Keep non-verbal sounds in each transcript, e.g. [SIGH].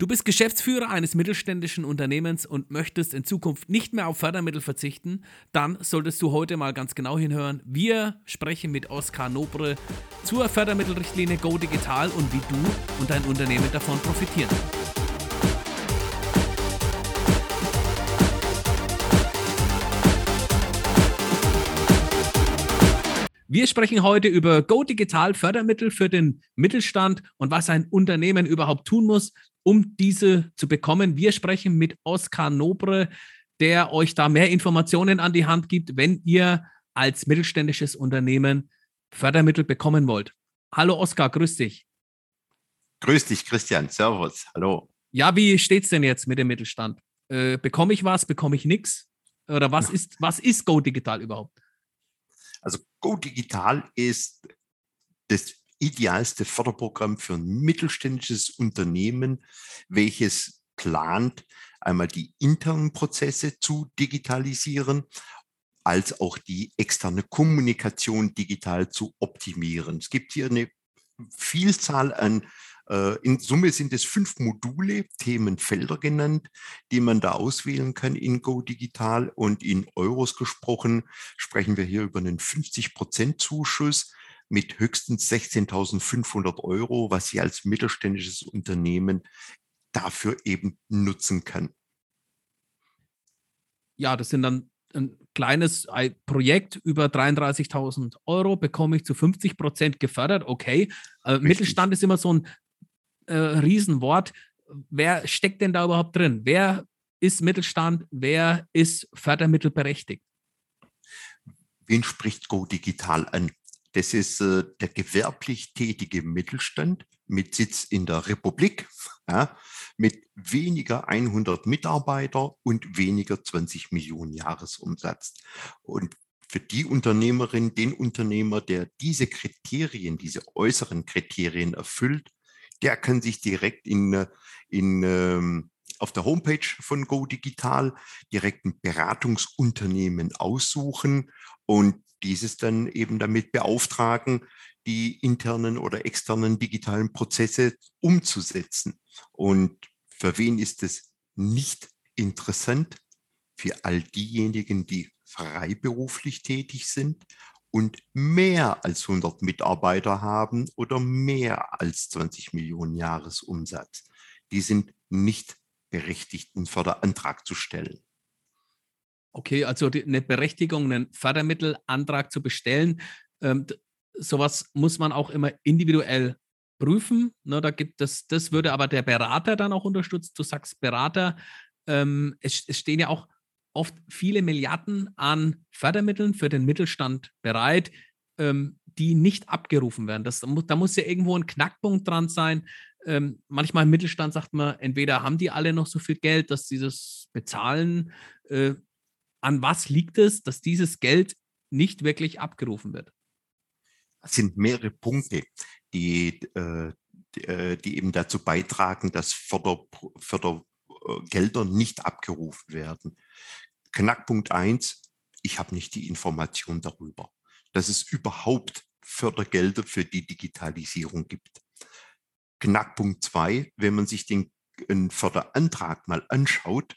Du bist Geschäftsführer eines mittelständischen Unternehmens und möchtest in Zukunft nicht mehr auf Fördermittel verzichten, dann solltest du heute mal ganz genau hinhören. Wir sprechen mit Oskar Nobre zur Fördermittelrichtlinie Go Digital und wie du und dein Unternehmen davon profitieren. Wir sprechen heute über Go Digital Fördermittel für den Mittelstand und was ein Unternehmen überhaupt tun muss, um diese zu bekommen. Wir sprechen mit Oskar Nobre, der euch da mehr Informationen an die Hand gibt, wenn ihr als mittelständisches Unternehmen Fördermittel bekommen wollt. Hallo Oskar, grüß dich. Grüß dich, Christian. Servus. Hallo. Ja, wie steht es denn jetzt mit dem Mittelstand? Äh, bekomme ich was, bekomme ich nichts? Oder was [LAUGHS] ist, was ist Go Digital überhaupt? Also Go Digital ist das idealste Förderprogramm für ein mittelständisches Unternehmen, welches plant, einmal die internen Prozesse zu digitalisieren, als auch die externe Kommunikation digital zu optimieren. Es gibt hier eine Vielzahl an in Summe sind es fünf Module, Themenfelder genannt, die man da auswählen kann in Go Digital. Und in Euros gesprochen sprechen wir hier über einen 50% Zuschuss mit höchstens 16.500 Euro, was Sie als mittelständisches Unternehmen dafür eben nutzen kann. Ja, das sind dann ein kleines Projekt über 33.000 Euro, bekomme ich zu 50 Prozent gefördert. Okay, äh, Mittelstand ist immer so ein äh, Riesenwort. Wer steckt denn da überhaupt drin? Wer ist Mittelstand? Wer ist fördermittelberechtigt? Wen spricht Go Digital an? Das ist äh, der gewerblich tätige Mittelstand mit Sitz in der Republik, ja, mit weniger 100 Mitarbeiter und weniger 20 Millionen Jahresumsatz. Und für die Unternehmerin, den Unternehmer, der diese Kriterien, diese äußeren Kriterien erfüllt, der kann sich direkt in, äh, in, ähm, auf der Homepage von Go Digital direkt ein Beratungsunternehmen aussuchen und dieses dann eben damit beauftragen, die internen oder externen digitalen Prozesse umzusetzen. Und für wen ist es nicht interessant? Für all diejenigen, die freiberuflich tätig sind und mehr als 100 Mitarbeiter haben oder mehr als 20 Millionen Jahresumsatz. Die sind nicht berechtigt, einen Förderantrag zu stellen. Okay, also die, eine Berechtigung, einen Fördermittelantrag zu bestellen, ähm, sowas muss man auch immer individuell prüfen. Ne, da gibt es, das würde aber der Berater dann auch unterstützen. Du sagst Berater, ähm, es, es stehen ja auch oft viele Milliarden an Fördermitteln für den Mittelstand bereit, ähm, die nicht abgerufen werden. Das, da muss ja irgendwo ein Knackpunkt dran sein. Ähm, manchmal im Mittelstand sagt man, entweder haben die alle noch so viel Geld, dass sie das bezahlen. Äh, an was liegt es, dass dieses Geld nicht wirklich abgerufen wird? Es sind mehrere Punkte, die, äh, die, äh, die, eben dazu beitragen, dass Förder, Fördergelder nicht abgerufen werden. Knackpunkt eins, ich habe nicht die Information darüber, dass es überhaupt Fördergelder für die Digitalisierung gibt. Knackpunkt zwei, wenn man sich den Förderantrag mal anschaut,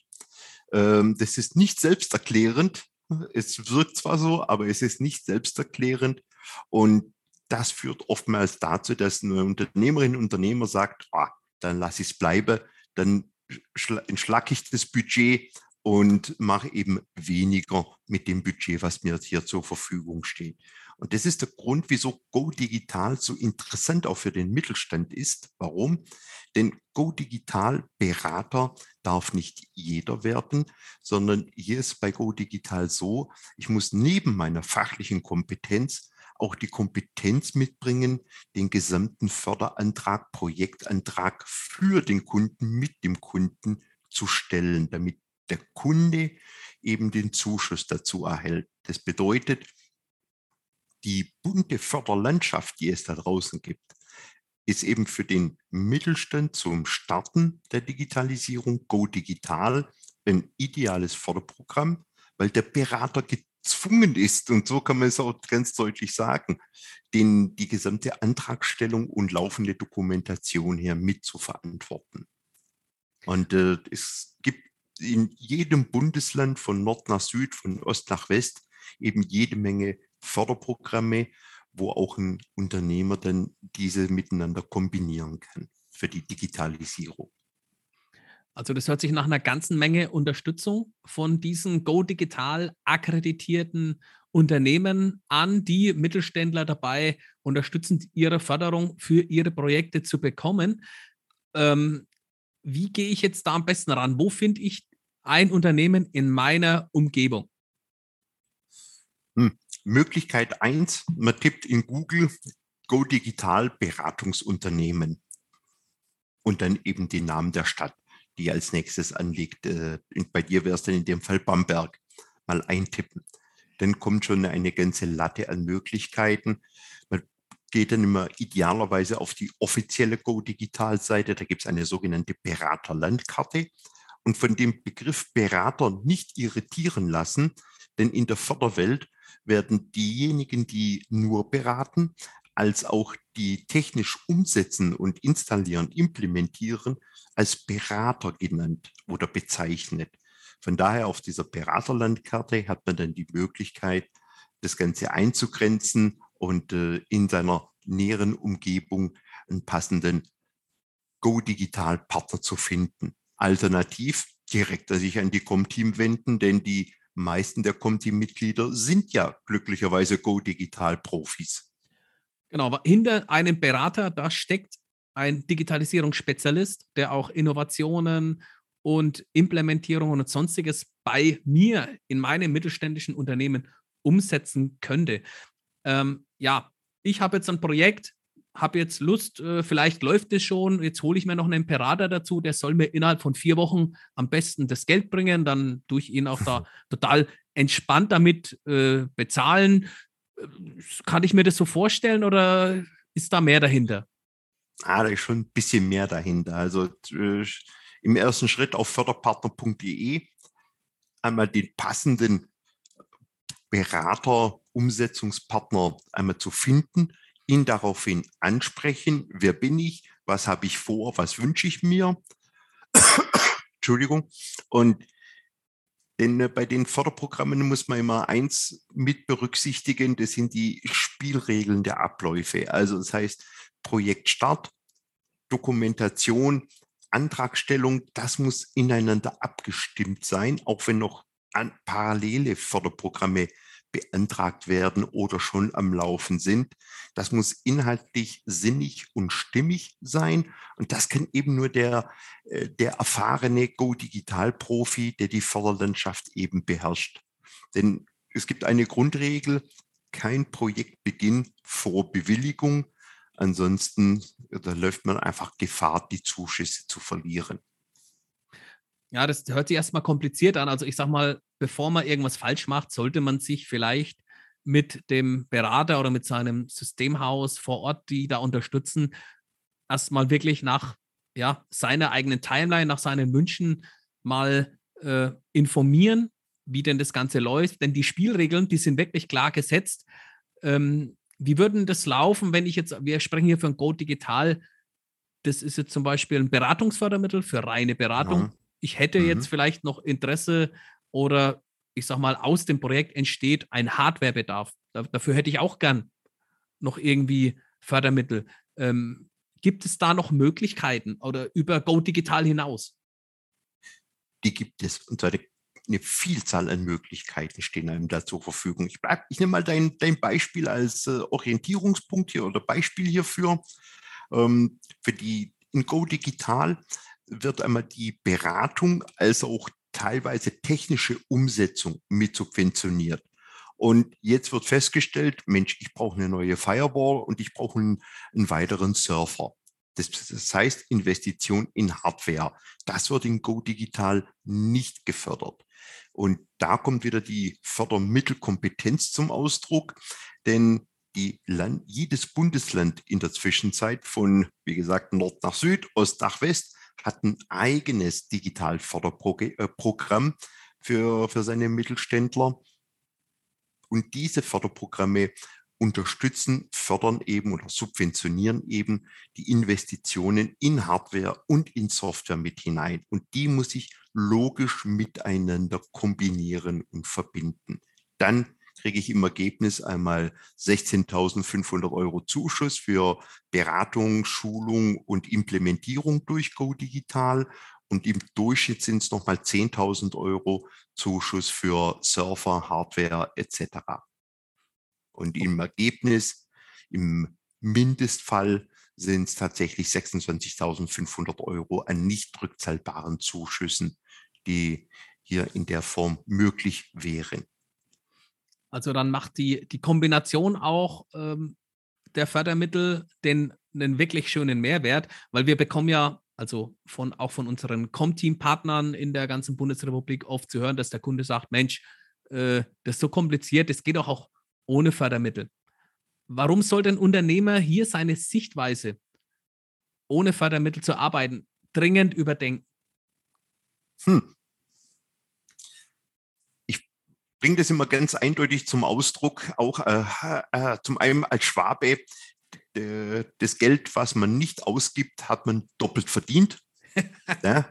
ähm, das ist nicht selbsterklärend. Es wirkt zwar so, aber es ist nicht selbsterklärend. Und das führt oftmals dazu, dass eine Unternehmerin, Unternehmer sagt, ah, dann lasse ich es bleiben, dann entschlacke ich das Budget und mache eben weniger mit dem Budget, was mir hier zur Verfügung steht. Und das ist der Grund, wieso Go Digital so interessant auch für den Mittelstand ist. Warum? Denn Go Digital Berater darf nicht jeder werden, sondern hier ist bei Go Digital so, ich muss neben meiner fachlichen Kompetenz auch die Kompetenz mitbringen, den gesamten Förderantrag, Projektantrag für den Kunden, mit dem Kunden zu stellen, damit der Kunde eben den Zuschuss dazu erhält. Das bedeutet, die bunte Förderlandschaft, die es da draußen gibt, ist eben für den Mittelstand zum Starten der Digitalisierung Go Digital ein ideales Förderprogramm, weil der Berater gezwungen ist, und so kann man es auch ganz deutlich sagen, den, die gesamte Antragstellung und laufende Dokumentation hier mit zu verantworten. Und äh, es gibt in jedem Bundesland von Nord nach Süd, von Ost nach West eben jede Menge Förderprogramme, wo auch ein Unternehmer dann diese miteinander kombinieren kann für die Digitalisierung. Also das hört sich nach einer ganzen Menge Unterstützung von diesen Go Digital akkreditierten Unternehmen an, die Mittelständler dabei unterstützen, ihre Förderung für ihre Projekte zu bekommen. Ähm, wie gehe ich jetzt da am besten ran? Wo finde ich ein Unternehmen in meiner Umgebung? Hm. Möglichkeit 1, man tippt in Google Go Digital Beratungsunternehmen und dann eben den Namen der Stadt, die als nächstes anliegt. Äh, bei dir wäre es dann in dem Fall Bamberg. Mal eintippen. Dann kommt schon eine ganze Latte an Möglichkeiten. Man geht dann immer idealerweise auf die offizielle Go Digital Seite. Da gibt es eine sogenannte Beraterlandkarte. Und von dem Begriff Berater nicht irritieren lassen, denn in der Förderwelt werden diejenigen, die nur beraten, als auch die technisch umsetzen und installieren, implementieren, als Berater genannt oder bezeichnet. Von daher auf dieser Beraterlandkarte hat man dann die Möglichkeit, das Ganze einzugrenzen und äh, in seiner näheren Umgebung einen passenden Go-Digital-Partner zu finden. Alternativ direkt sich an die Com-Team wenden, denn die meisten der Conti-Mitglieder sind ja glücklicherweise Go-Digital-Profis. Genau, hinter einem Berater, da steckt ein Digitalisierungsspezialist, der auch Innovationen und Implementierungen und sonstiges bei mir in meinem mittelständischen Unternehmen umsetzen könnte. Ähm, ja, ich habe jetzt ein Projekt, habe jetzt Lust, äh, vielleicht läuft es schon, jetzt hole ich mir noch einen Berater dazu, der soll mir innerhalb von vier Wochen am besten das Geld bringen, dann tue ich ihn auch da [LAUGHS] total entspannt damit äh, bezahlen. Kann ich mir das so vorstellen oder ist da mehr dahinter? Ah, da ist schon ein bisschen mehr dahinter. Also äh, im ersten Schritt auf förderpartner.de einmal den passenden Berater, Umsetzungspartner einmal zu finden ihn daraufhin ansprechen, wer bin ich, was habe ich vor, was wünsche ich mir. [COUGHS] Entschuldigung. Und denn äh, bei den Förderprogrammen muss man immer eins mit berücksichtigen, das sind die Spielregeln der Abläufe. Also das heißt Projektstart, Dokumentation, Antragstellung, das muss ineinander abgestimmt sein, auch wenn noch parallele Förderprogramme beantragt werden oder schon am Laufen sind. Das muss inhaltlich sinnig und stimmig sein. Und das kann eben nur der, äh, der erfahrene Go-Digital-Profi, der die Förderlandschaft eben beherrscht. Denn es gibt eine Grundregel, kein Projektbeginn vor Bewilligung. Ansonsten da läuft man einfach Gefahr, die Zuschüsse zu verlieren. Ja, das hört sich erstmal kompliziert an. Also ich sag mal, bevor man irgendwas falsch macht, sollte man sich vielleicht mit dem Berater oder mit seinem Systemhaus vor Ort, die da unterstützen, erstmal wirklich nach ja, seiner eigenen Timeline, nach seinen Wünschen mal äh, informieren, wie denn das Ganze läuft. Denn die Spielregeln, die sind wirklich klar gesetzt. Ähm, wie würden das laufen, wenn ich jetzt, wir sprechen hier von Go Digital, das ist jetzt zum Beispiel ein Beratungsfördermittel für reine Beratung. Ja ich hätte mhm. jetzt vielleicht noch Interesse oder ich sag mal, aus dem Projekt entsteht ein Hardwarebedarf. dafür hätte ich auch gern noch irgendwie Fördermittel. Ähm, gibt es da noch Möglichkeiten oder über Go Digital hinaus? Die gibt es und eine, eine Vielzahl an Möglichkeiten stehen einem da zur Verfügung. Ich, ich nehme mal dein, dein Beispiel als äh, Orientierungspunkt hier oder Beispiel hierfür. Ähm, für die in Go Digital wird einmal die Beratung als auch teilweise technische Umsetzung mit subventioniert. Und jetzt wird festgestellt, Mensch, ich brauche eine neue Firewall und ich brauche einen, einen weiteren Server. Das, das, heißt Investition in Hardware. Das wird in Go Digital nicht gefördert. Und da kommt wieder die Fördermittelkompetenz zum Ausdruck, denn Land, jedes Bundesland in der Zwischenzeit von, wie gesagt, Nord nach Süd, Ost nach West hat ein eigenes Digitalförderprogramm äh, für, für seine Mittelständler. Und diese Förderprogramme unterstützen, fördern eben oder subventionieren eben die Investitionen in Hardware und in Software mit hinein. Und die muss ich logisch miteinander kombinieren und verbinden. Dann kriege ich im Ergebnis einmal 16.500 Euro Zuschuss für Beratung, Schulung und Implementierung durch Go Digital. Und im Durchschnitt sind es nochmal 10.000 Euro Zuschuss für Server, Hardware etc. Und im Ergebnis, im Mindestfall sind es tatsächlich 26.500 Euro an nicht rückzahlbaren Zuschüssen, die hier in der Form möglich wären. Also dann macht die, die Kombination auch ähm, der Fördermittel den, den wirklich schönen Mehrwert, weil wir bekommen ja also von, auch von unseren Com-Team-Partnern in der ganzen Bundesrepublik oft zu hören, dass der Kunde sagt, Mensch, äh, das ist so kompliziert, das geht doch auch ohne Fördermittel. Warum sollte ein Unternehmer hier seine Sichtweise, ohne Fördermittel zu arbeiten, dringend überdenken? Hm. Ich bringe das immer ganz eindeutig zum Ausdruck, auch äh, äh, zum einen als Schwabe, das Geld, was man nicht ausgibt, hat man doppelt verdient. [LAUGHS] ja?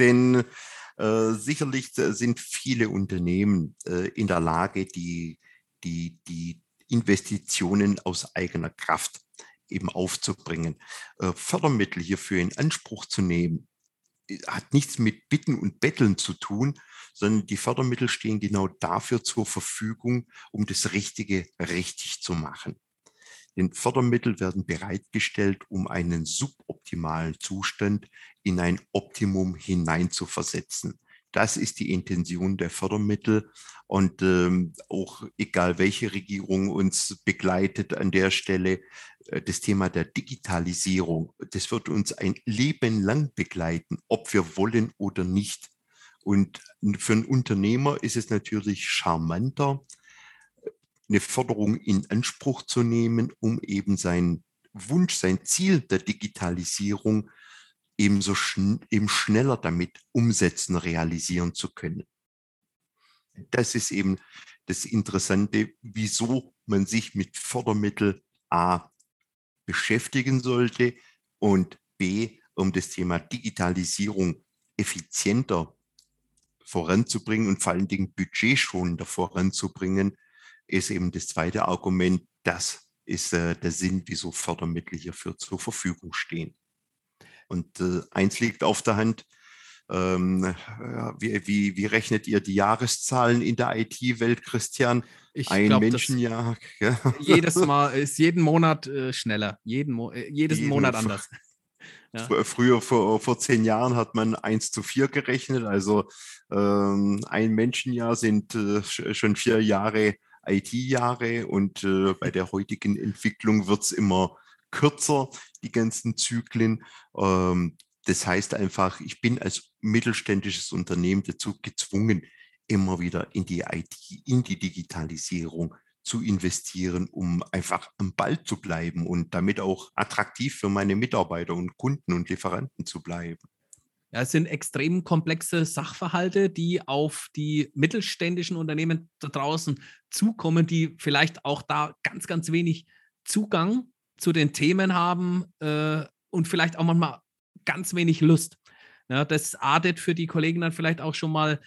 Denn äh, sicherlich sind viele Unternehmen äh, in der Lage, die die, die Investitionen aus eigener Kraft eben aufzubringen. Äh, Fördermittel hierfür in Anspruch zu nehmen, äh, hat nichts mit Bitten und Betteln zu tun, sondern die Fördermittel stehen genau dafür zur Verfügung, um das Richtige richtig zu machen. Denn Fördermittel werden bereitgestellt, um einen suboptimalen Zustand in ein Optimum hineinzuversetzen. Das ist die Intention der Fördermittel. Und ähm, auch egal, welche Regierung uns begleitet an der Stelle, äh, das Thema der Digitalisierung, das wird uns ein Leben lang begleiten, ob wir wollen oder nicht. Und für einen Unternehmer ist es natürlich charmanter, eine Förderung in Anspruch zu nehmen, um eben seinen Wunsch, sein Ziel der Digitalisierung ebenso schn eben schneller damit umsetzen, realisieren zu können. Das ist eben das Interessante, wieso man sich mit Fördermitteln A beschäftigen sollte und B, um das Thema Digitalisierung effizienter voranzubringen und vor allen Dingen budgetschonender voranzubringen, ist eben das zweite Argument. Das ist äh, der Sinn, wieso Fördermittel hierfür zur Verfügung stehen. Und äh, eins liegt auf der Hand. Ähm, wie, wie, wie, rechnet ihr die Jahreszahlen in der IT-Welt, Christian? Ich Ein glaub, Menschenjahr. [LAUGHS] Ja. Jedes Mal ist jeden Monat äh, schneller, jeden Mo äh, jedes jeden Monat anders. [LAUGHS] Ja. Früher, vor, vor zehn Jahren, hat man 1 zu 4 gerechnet. Also ähm, ein Menschenjahr sind äh, schon vier Jahre IT-Jahre und äh, bei der heutigen Entwicklung wird es immer kürzer, die ganzen Zyklen. Ähm, das heißt einfach, ich bin als mittelständisches Unternehmen dazu gezwungen, immer wieder in die IT, in die Digitalisierung zu investieren, um einfach am Ball zu bleiben und damit auch attraktiv für meine Mitarbeiter und Kunden und Lieferanten zu bleiben. Ja, es sind extrem komplexe Sachverhalte, die auf die mittelständischen Unternehmen da draußen zukommen, die vielleicht auch da ganz, ganz wenig Zugang zu den Themen haben äh, und vielleicht auch manchmal ganz wenig Lust. Ja, das artet für die Kollegen dann vielleicht auch schon mal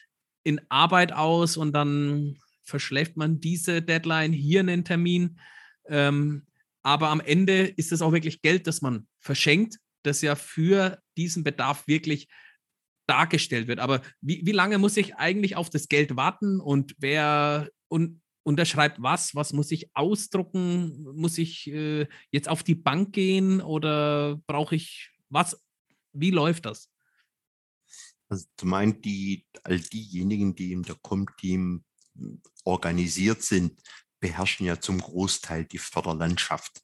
in Arbeit aus und dann verschläft man diese Deadline, hier einen Termin. Ähm, aber am Ende ist es auch wirklich Geld, das man verschenkt, das ja für diesen Bedarf wirklich dargestellt wird. Aber wie, wie lange muss ich eigentlich auf das Geld warten und wer und unterschreibt was? Was muss ich ausdrucken? Muss ich äh, jetzt auf die Bank gehen oder brauche ich was? Wie läuft das? Also zum einen die, all diejenigen, die der Com-Team organisiert sind, beherrschen ja zum Großteil die Förderlandschaft.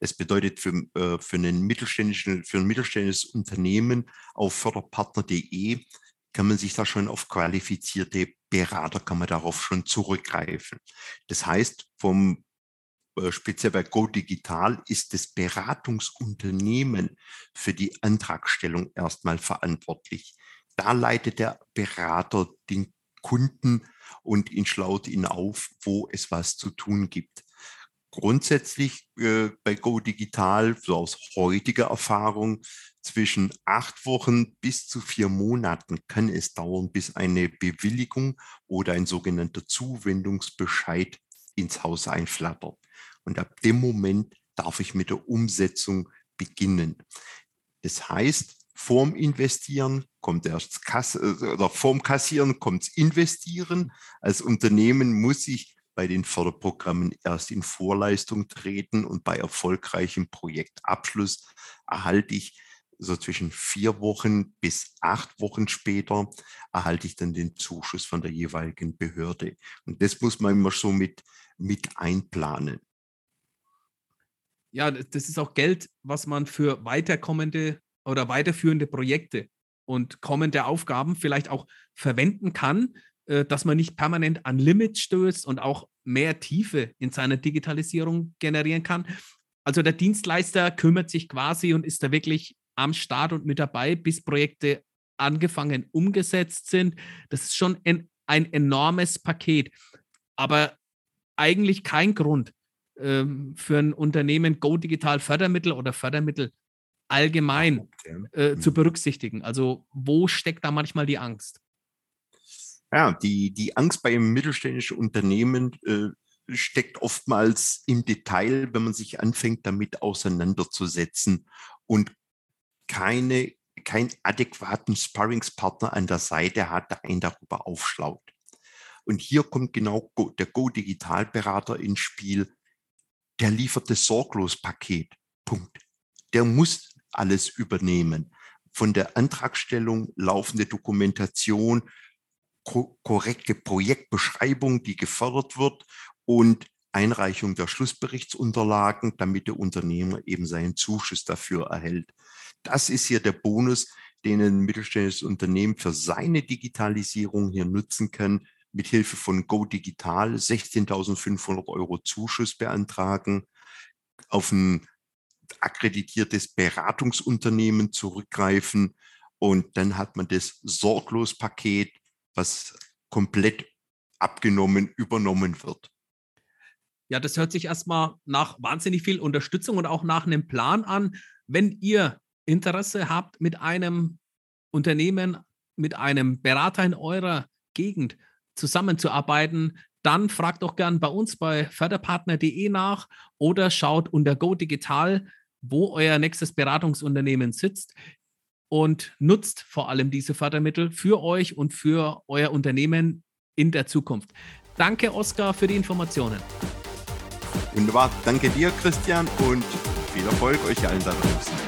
Das bedeutet für, äh, für, einen mittelständischen, für ein mittelständisches Unternehmen auf förderpartner.de kann man sich da schon auf qualifizierte Berater, kann man darauf schon zurückgreifen. Das heißt, vom äh, speziell bei Go Digital ist das Beratungsunternehmen für die Antragstellung erstmal verantwortlich. Da leitet der Berater den Kunden und ihn schlaut ihn auf, wo es was zu tun gibt. grundsätzlich äh, bei Go Digital, so aus heutiger Erfahrung, zwischen acht Wochen bis zu vier Monaten kann es dauern, bis eine Bewilligung oder ein sogenannter Zuwendungsbescheid ins Haus einflattert. Und ab dem Moment darf ich mit der Umsetzung beginnen. Das heißt, vorm Investieren kommt erst Kasse, oder vorm Kassieren kommt Investieren. Als Unternehmen muss ich bei den Förderprogrammen erst in Vorleistung treten und bei erfolgreichem Projektabschluss erhalte ich so zwischen vier Wochen bis acht Wochen später erhalte ich dann den Zuschuss von der jeweiligen Behörde. Und das muss man immer so mit, mit einplanen. Ja, das ist auch Geld, was man für weiterkommende oder weiterführende Projekte und kommende Aufgaben vielleicht auch verwenden kann, äh, dass man nicht permanent an Limits stößt und auch mehr Tiefe in seiner Digitalisierung generieren kann. Also der Dienstleister kümmert sich quasi und ist da wirklich am Start und mit dabei, bis Projekte angefangen, umgesetzt sind. Das ist schon ein, ein enormes Paket, aber eigentlich kein Grund ähm, für ein Unternehmen Go Digital Fördermittel oder Fördermittel allgemein äh, zu mhm. berücksichtigen. Also wo steckt da manchmal die Angst? Ja, die, die Angst bei einem mittelständischen Unternehmen äh, steckt oftmals im Detail, wenn man sich anfängt, damit auseinanderzusetzen und keine, keinen adäquaten Sparringspartner an der Seite hat, der einen darüber aufschlaut. Und hier kommt genau der Go Digital Berater ins Spiel. Der liefert das Sorglos-Paket. Punkt. Der muss alles übernehmen. Von der Antragstellung, laufende Dokumentation, korrekte Projektbeschreibung, die gefördert wird und Einreichung der Schlussberichtsunterlagen, damit der Unternehmer eben seinen Zuschuss dafür erhält. Das ist hier der Bonus, den ein mittelständisches Unternehmen für seine Digitalisierung hier nutzen kann, mit Hilfe von Go Digital 16.500 Euro Zuschuss beantragen, auf ein akkreditiertes Beratungsunternehmen zurückgreifen und dann hat man das Sorglos-Paket was komplett abgenommen, übernommen wird. Ja, das hört sich erstmal nach wahnsinnig viel Unterstützung und auch nach einem Plan an. Wenn ihr Interesse habt, mit einem Unternehmen, mit einem Berater in eurer Gegend zusammenzuarbeiten, dann fragt doch gern bei uns bei förderpartner.de nach oder schaut unter Go Digital, wo euer nächstes Beratungsunternehmen sitzt und nutzt vor allem diese Fördermittel für euch und für euer Unternehmen in der Zukunft. Danke, Oskar, für die Informationen. Wunderbar. Danke dir, Christian, und viel Erfolg euch allen da draußen.